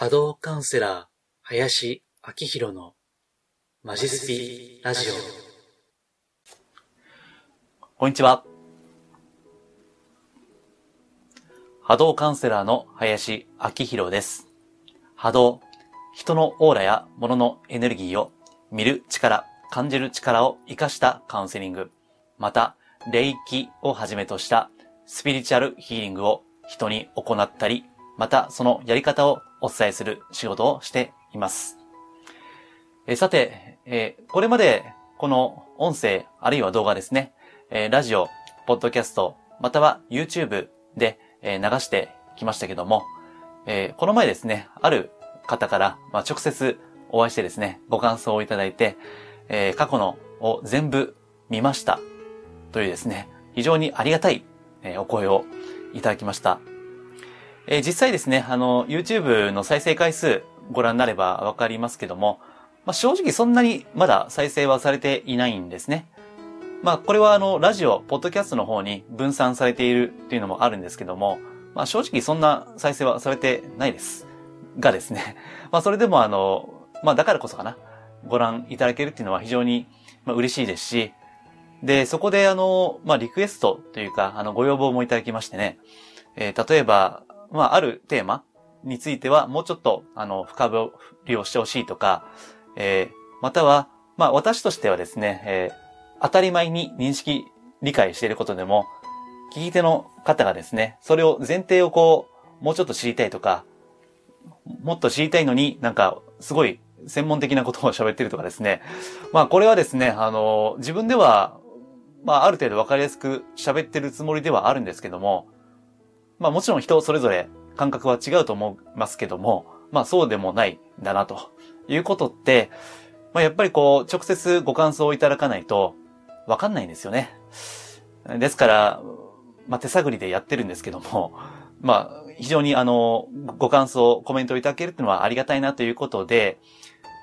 波動カウンセラー、林明宏のマジスピラジオ。こんにちは。波動カウンセラーの林明宏です。波動、人のオーラや物のエネルギーを見る力、感じる力を活かしたカウンセリング、また、霊気をはじめとしたスピリチュアルヒーリングを人に行ったり、またそのやり方をお伝えする仕事をしています。えさて、えーこれまでこの音声あるいは動画ですね、えーラジオ、ポッドキャスト、または YouTube で、えー流してきましたけども、えこの前ですね、ある方から、まあ、直接お会いしてですね、ご感想をいただいて、え過去のを全部見ましたというですね、非常にありがたい、えお声をいただきました。えー実際ですね、あの、YouTube の再生回数ご覧になればわかりますけども、まあ、正直そんなにまだ再生はされていないんですね。まあ、これはあの、ラジオ、ポッドキャストの方に分散されているっていうのもあるんですけども、まあ、正直そんな再生はされてないです。がですね、まあ、それでもあの、まあ、だからこそかな、ご覧いただけるっていうのは非常に、ま、嬉しいですし、で、そこであの、まあ、リクエストというか、あの、ご要望もいただきましてね、えー例えば、まあ、あるテーマについては、もうちょっと、あの、深掘りをしてほしいとか、えーまたは、まあ、私としてはですね、えー当たり前に認識、理解していることでも、聞き手の方がですね、それを前提をこう、もうちょっと知りたいとか、もっと知りたいのになんか、すごい専門的なことを喋ってるとかですね。まあ、これはですね、あの、自分では、まあ、ある程度わかりやすく喋ってるつもりではあるんですけども、まあ、もちろん人それぞれ感覚は違うと思いますけども、まあ、そうでもないんだな、ということって、まあ、やっぱりこう、直接ご感想をいただかないと、わかんないんですよね。ですから、まあ、手探りでやってるんですけども、まあ、非常にあの、ご感想、コメントをいただけるっていうのはありがたいなということで、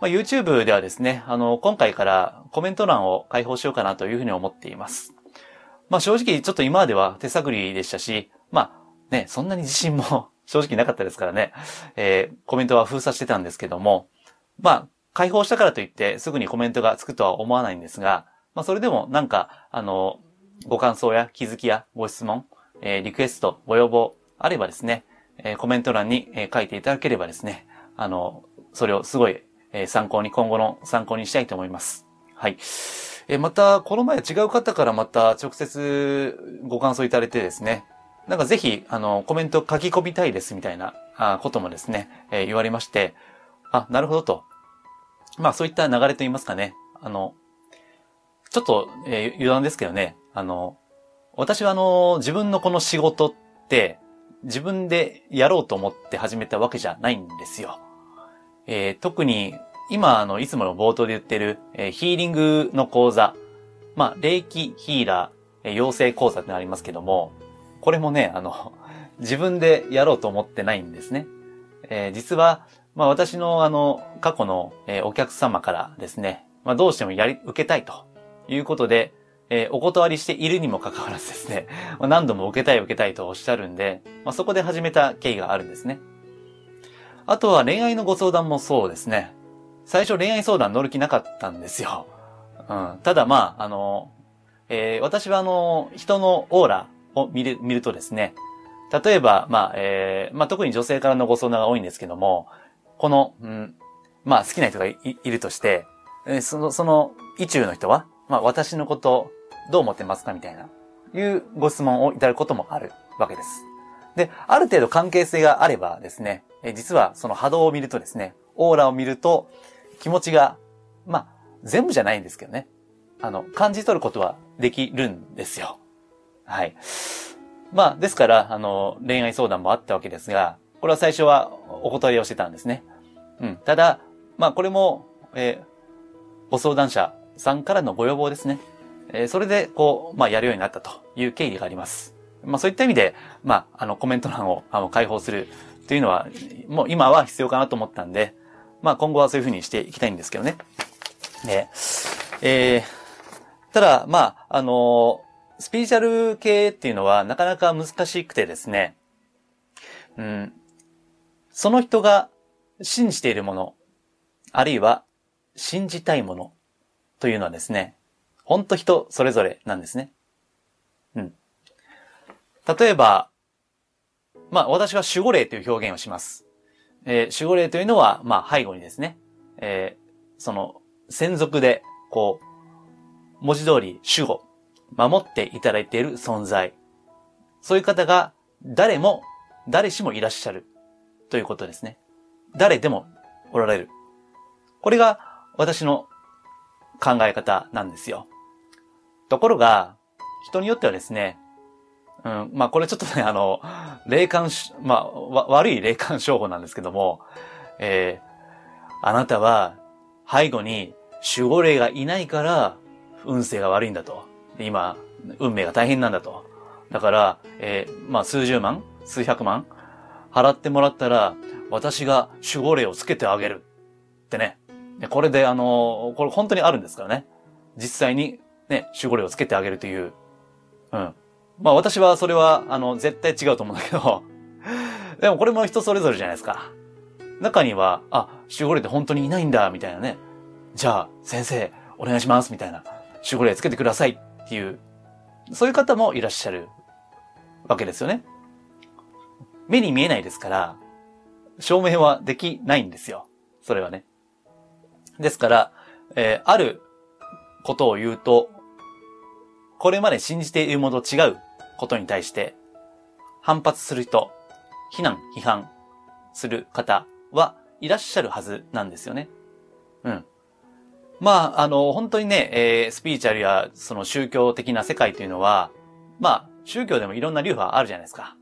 まあ、YouTube ではですね、あの、今回からコメント欄を開放しようかなというふうに思っています。まあ、正直ちょっと今までは手探りでしたし、まあ、ね、そんなに自信も 正直なかったですからね、えーコメントは封鎖してたんですけども、まあ、開放したからといってすぐにコメントがつくとは思わないんですが、まあ、それでもなんか、あの、ご感想や気づきやご質問、えーリクエスト、ご要望あればですね、えーコメント欄に、えー書いていただければですね、あの、それをすごい、えー参考に、今後の参考にしたいと思います。はい。えーまた、この前違う方からまた直接ご感想いただいてですね、なんかぜひ、あの、コメント書き込みたいですみたいなあこともですね、えー言われまして、あ、なるほどと。まあそういった流れと言いますかね。あの、ちょっと、えー余談ですけどね、あの、私はあの、自分のこの仕事って、自分でやろうと思って始めたわけじゃないんですよ。えー特に、今、あの、いつもの冒頭で言ってる、えーヒーリングの講座、まあ、霊気ヒーラー、えー養成講座ってありますけども、これもね、あの、自分でやろうと思ってないんですね。えー実は、まあ私のあの、過去の、えーお客様からですね、まあどうしてもやり、受けたいということで、えーお断りしているにもかかわらずですね、まあ何度も受けたい受けたいとおっしゃるんで、まあそこで始めた経緯があるんですね。あとは恋愛のご相談もそうですね。最初恋愛相談乗る気なかったんですよ。うん。ただまあ、あの、えー私はあの、人のオーラを見る、見るとですね、例えば、まあ、えーまあ特に女性からのご相談が多いんですけども、この、うん、まあ好きな人がいるとして、えーその、その、意中の人は、まあ私のことどう思ってますかみたいな、いうご質問をいただくこともあるわけです。で、ある程度関係性があればですね、え実はその波動を見るとですね、オーラを見ると気持ちが、まあ全部じゃないんですけどね、あの、感じ取ることはできるんですよ。はい。まあ、ですから、あの、恋愛相談もあったわけですが、これは最初はお断りをしてたんですね。うん。ただ、まあ、これも、えーご相談者さんからのご要望ですね。えーそれで、こう、まあ、やるようになったという経緯があります。まあ、そういった意味で、まあ、あの、コメント欄を、あの、開放するというのは、もう今は必要かなと思ったんで、まあ、今後はそういうふうにしていきたいんですけどね。で、えーただ、まあ、あのスピリチュアル系っていうのはなかなか難しくてですね、うん、その人が信じているもの、あるいは信じたいものというのはですね、ほんと人それぞれなんですね。うん。例えば、まあ私は守護霊という表現をします。えー、守護霊というのは、まあ背後にですね、えー、その専属で、こう、文字通り守護、守っていただいている存在。そういう方が誰も、誰しもいらっしゃるということですね。誰でもおられる。これが私の考え方なんですよ。ところが、人によってはですね、うん、まあこれちょっとね、あの、霊感まあ、悪い霊感商法なんですけども、えー、あなたは背後に守護霊がいないから運勢が悪いんだと。今、運命が大変なんだと。だから、えー、まあ数十万数百万払ってもらったら、私が守護霊をつけてあげる。ってね。これで、あの、これ本当にあるんですからね。実際にね、守護霊をつけてあげるという。うん。まあ私はそれは、あの、絶対違うと思うんだけど、でもこれも人それぞれじゃないですか。中には、あ、守護霊って本当にいないんだ、みたいなね。じゃあ、先生、お願いします、みたいな。守護霊つけてくださいていう、そういう方もいらっしゃるわけですよね。目に見えないですから、証明はできないんですよ。それはね。ですから、えー、あることを言うと、これまで信じているものと違うことに対して、反発する人、非難、批判する方はいらっしゃるはずなんですよね。うん。まあ、あの、本当にね、えー、スピーチャルやその宗教的な世界というのは、まあ、宗教でもいろんな流派あるじゃないですか。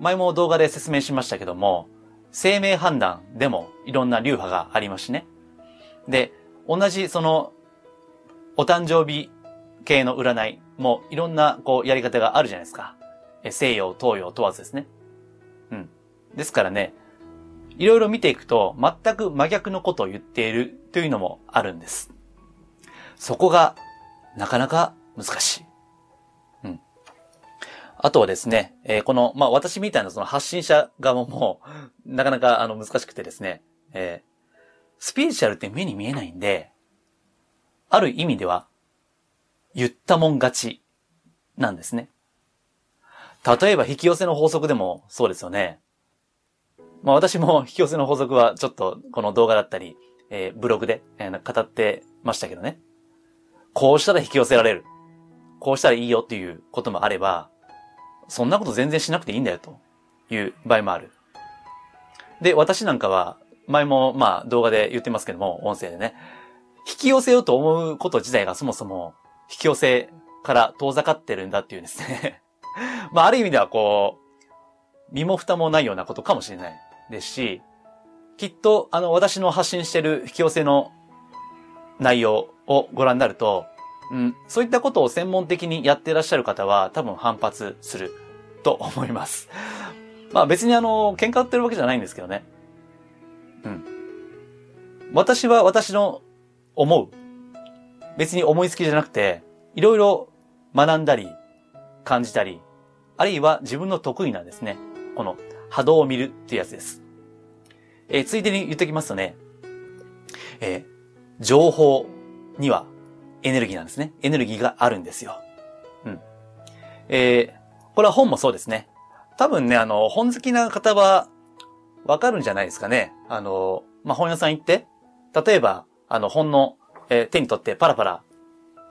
前も動画で説明しましたけども、生命判断でもいろんな流派がありますしね。で、同じその、お誕生日系の占いもいろんなこうやり方があるじゃないですか。西洋、東洋問わずですね。うん。ですからね、いろいろ見ていくと全く真逆のことを言っているというのもあるんです。そこがなかなか難しい。うん。あとはですね、えー、この、まあ、私みたいなその発信者側もなかなかあの難しくてですね、えー、スピリチュアルって目に見えないんで、ある意味では、言ったもん勝ちなんですね。例えば引き寄せの法則でもそうですよね。まあ私も引き寄せの法則はちょっとこの動画だったり、えー、ブログで、えー、語ってましたけどね。こうしたら引き寄せられる。こうしたらいいよっていうこともあれば、そんなこと全然しなくていいんだよという場合もある。で、私なんかは前もまあ動画で言ってますけども、音声でね、引き寄せようと思うこと自体がそもそも引き寄せから遠ざかってるんだっていうんですね まあある意味ではこう、身も蓋もないようなことかもしれないですし、きっとあの私の発信してる引き寄せの内容をご覧になると、うん、そういったことを専門的にやってらっしゃる方は多分反発すると思います。まあ別にあの、喧嘩売ってるわけじゃないんですけどね。うん。私は私の思う。別に思いつきじゃなくて、いろいろ学んだり、感じたり、あるいは自分の得意なんですね、この波動を見るっていうやつです。えー、ついでに言っておきますとね、えー、情報にはエネルギーなんですね。エネルギーがあるんですよ。うん。えー、これは本もそうですね。多分ね、あの、本好きな方はわかるんじゃないですかね。あの、まあ、本屋さん行って、例えば、あの、本の、えー、手に取ってパラパラ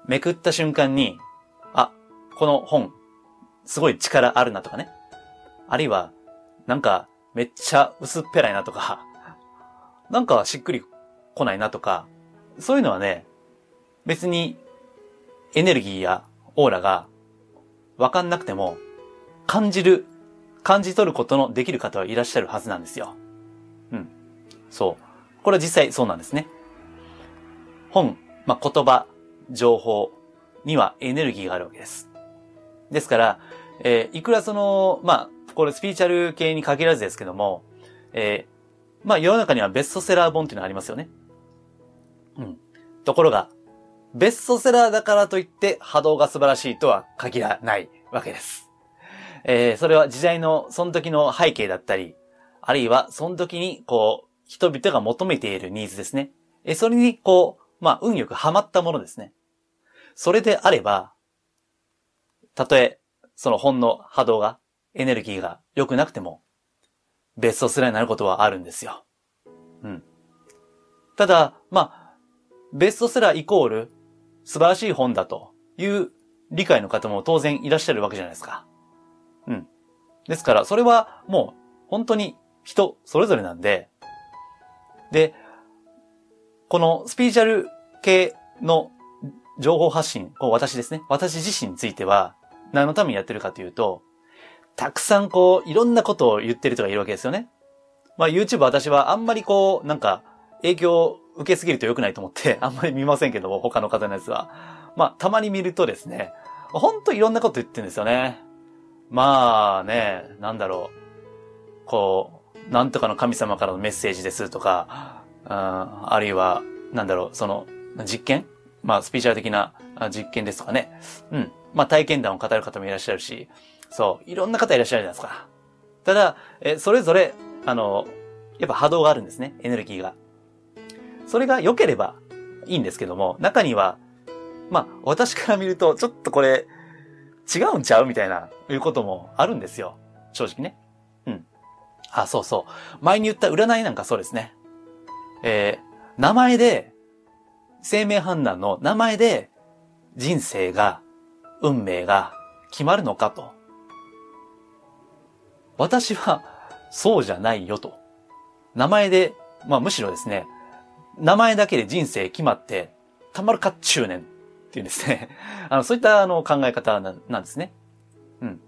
めくった瞬間に、あ、この本、すごい力あるなとかね。あるいは、なんか、めっちゃ薄っぺらいなとか、なんかしっくり来ないなとか、そういうのはね、別にエネルギーやオーラがわかんなくても、感じる感じ取ることのできる方はいらっしゃるはずなんですよ。うん。そう。これは実際そうなんですね。本、まあ、言葉、情報にはエネルギーがあるわけです。ですから、えー、いくらその、まあ、これスピーチャル系に限らずですけども、えー、まあ、世の中にはベストセラー本っていうのがありますよね。うん。ところが、ベストセラーだからといって波動が素晴らしいとは限らないわけです。えー、それは時代の、その時の背景だったり、あるいはその時にこう、人々が求めているニーズですね。え、それに、こう、まあ、運よくハマったものですね。それであれば、たとえ、その本の波動が、エネルギーが良くなくても、ベストセラーになることはあるんですよ。うん。ただ、まあ、ベストセラーイコール素晴らしい本だという理解の方も当然いらっしゃるわけじゃないですか。うん。ですから、それはもう本当に人それぞれなんで、で、このスピーチャル系の情報発信、こう私ですね。私自身については何のためにやってるかというと、たくさんこう、いろんなことを言ってる人がいるわけですよね。まあ YouTube 私はあんまりこう、なんか影響を受けすぎると良くないと思って あんまり見ませんけども、他の方のやつは。まあたまに見るとですね、ほんといろんなこと言ってるんですよね。まあね、なんだろう。こう、なんとかの神様からのメッセージですとか、ああるいは、なんだろう、その、実験？まあ、スピーチャー的な実験ですとかね。うん。まあ、体験談を語る方もいらっしゃるし、そう、いろんな方いらっしゃるじゃないですか。ただ、え、それぞれ、あの、やっぱ波動があるんですね。エネルギーが。それが良ければいいんですけども、中には、まあ、私から見ると、ちょっとこれ、違うんちゃうみたいな、いうこともあるんですよ。正直ね。うん。あ、そうそう。前に言った占いなんかそうですね。えー、名前で、生命判断の名前で、人生が、運命が決まるのかと。私は、そうじゃないよと。名前で、まあむしろですね、名前だけで人生決まって、たまるかっちゅうねんっていうんですね。あの、そういったあの考え方なんですね。うん。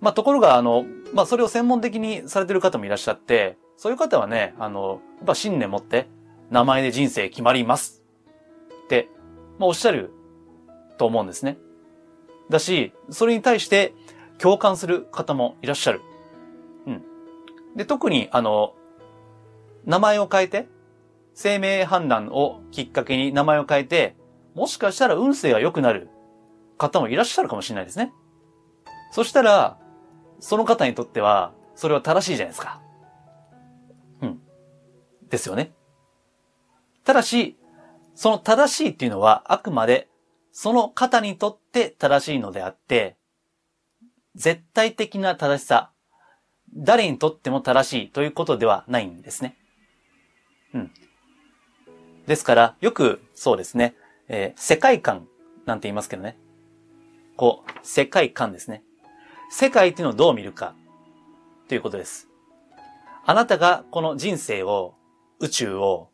まあところが、あの、まあそれを専門的にされてる方もいらっしゃって、そういう方はね、あの、やっぱ信念持って、名前で人生決まりますって、まあおっしゃると思うんですね。だし、それに対して共感する方もいらっしゃる。で、特に、あの、名前を変えて、生命判断をきっかけに名前を変えて、もしかしたら運勢が良くなる方もいらっしゃるかもしれないですね。そしたら、その方にとっては、それは正しいじゃないですか。うん。ですよね。ただし、その正しいっていうのは、あくまで、その方にとって正しいのであって、絶対的な正しさ、誰にとっても正しいということではないんですね。うん。ですから、よくそうですね、えー、世界観なんて言いますけどね。こう、世界観ですね。世界っていうのをどう見るかということです。あなたがこの人生を、宇宙を、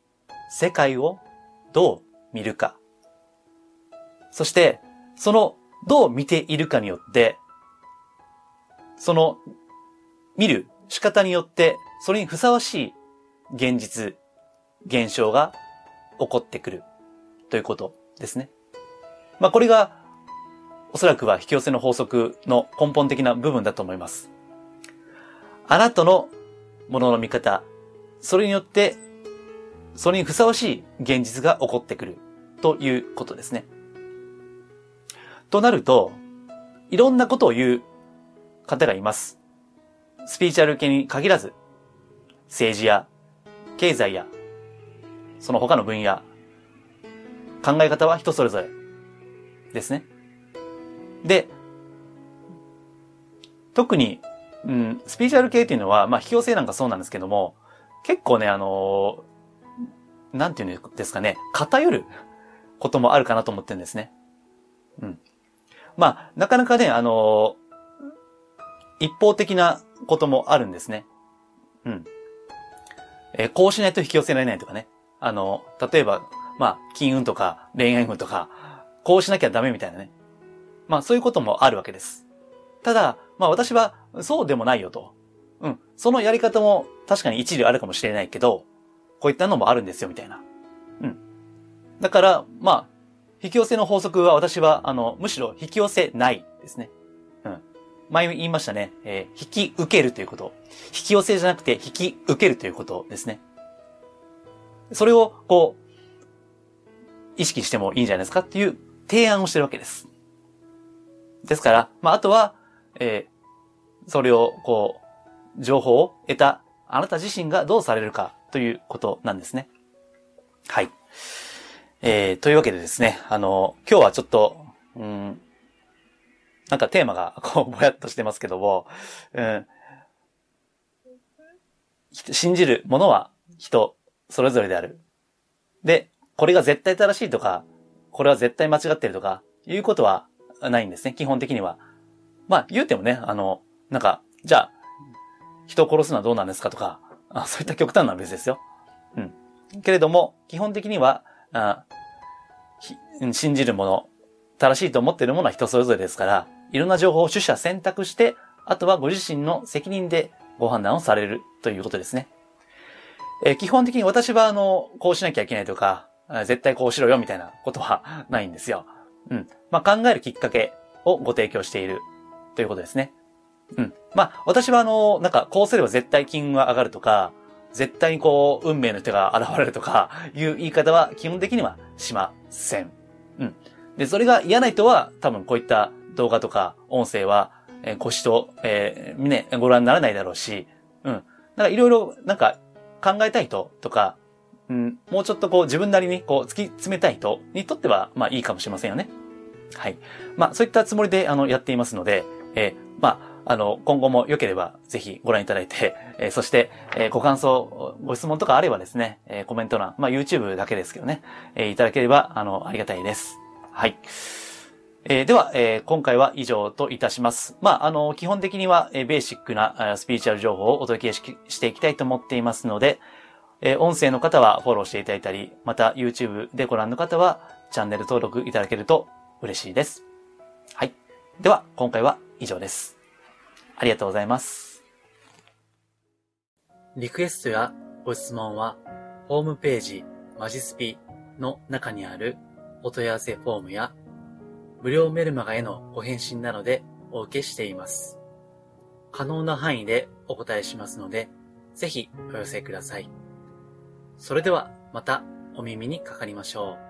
世界をどう見るか。そして、そのどう見ているかによって、その見る仕方によって、それにふさわしい現実、現象が起こってくるということですね。まあこれがおそらくは引き寄せの法則の根本的な部分だと思います。あなたのものの見方、それによって、それにふさわしい現実が起こってくるということですね。となると、いろんなことを言う方がいます。スピーチャル系に限らず、政治や経済や、その他の分野、考え方は人それぞれですね。で、特に、うん、スピーチャル系っていうのは、まあ、引き寄せなんかそうなんですけども、結構ね、あのー、なんていうんですかね、偏ることもあるかなと思ってるんですね。うん。まあ、なかなかね、あのー、一方的なこともあるんですね。うん。えー、こうしないと引き寄せられないとかね。あの、例えば、まあ、金運とか恋愛運とか、こうしなきゃダメみたいなね。まあ、そういうこともあるわけです。ただ、まあ私はそうでもないよと。うん。そのやり方も確かに一理あるかもしれないけど、こういったのもあるんですよ、みたいな。うん。だから、まあ、引き寄せの法則は私は、あの、むしろ引き寄せないですね。前言いましたね。えー、引き受けるということ。引き寄せじゃなくて引き受けるということですね。それを、こう、意識してもいいんじゃないですかっていう提案をしてるわけです。ですから、まあ、あとは、えー、それを、こう、情報を得たあなた自身がどうされるかということなんですね。はい。えー、というわけでですね、あの、今日はちょっと、うん、なんかテーマが、こう、ぼやっとしてますけども、うん、信じるものは人、それぞれである。で、これが絶対正しいとか、これは絶対間違ってるとか、いうことはないんですね、基本的には。まあ、言うてもね、あの、なんか、じゃあ、人を殺すのはどうなんですかとか、あそういった極端な別ですよ。うん。けれども、基本的には、あ信じるもの、正しいと思っているものは人それぞれですから、いろんな情報を取捨選択して、あとはご自身の責任でご判断をされるということですね。えー、基本的に私は、あの、こうしなきゃいけないとか、絶対こうしろよみたいなことはないんですよ。うん。まあ、考えるきっかけをご提供しているということですね。うん。まあ、私はあの、なんか、こうすれば絶対金運が上がるとか、絶対にこう、運命の手が現れるとか、いう言い方は基本的にはしません。うん。で、それが嫌な人は、多分こういった動画とか音声は、えー、ご視聴、えー、ね、ご覧にならないだろうし、うん。なんかいろいろ、なんか考えたい人とか、うん、もうちょっとこう自分なりにこう突き詰めたい人にとっては、まあいいかもしれませんよね。はい。まあそういったつもりで、あの、やっていますので、えー、まあ、あの、今後も良ければぜひご覧いただいて、えー、そして、えー、ご感想、ご質問とかあればですね、えー、コメント欄、まあ YouTube だけですけどね、え、いただければ、あの、ありがたいです。はい。えー、では、えー、今回は以上といたします。まあ、あの、基本的には、えー、ベーシックなスピリチュアル情報をお届けししていきたいと思っていますので、えー、音声の方はフォローしていただいたり、また YouTube でご覧の方はチャンネル登録いただけると嬉しいです。はい。では、今回は以上です。ありがとうございます。リクエストやご質問は、ホームページ、マジスピの中にあるお問い合わせフォームや無料メルマガへのご返信などでお受けしています。可能な範囲でお答えしますので、ぜひお寄せください。それではまたお耳にかかりましょう。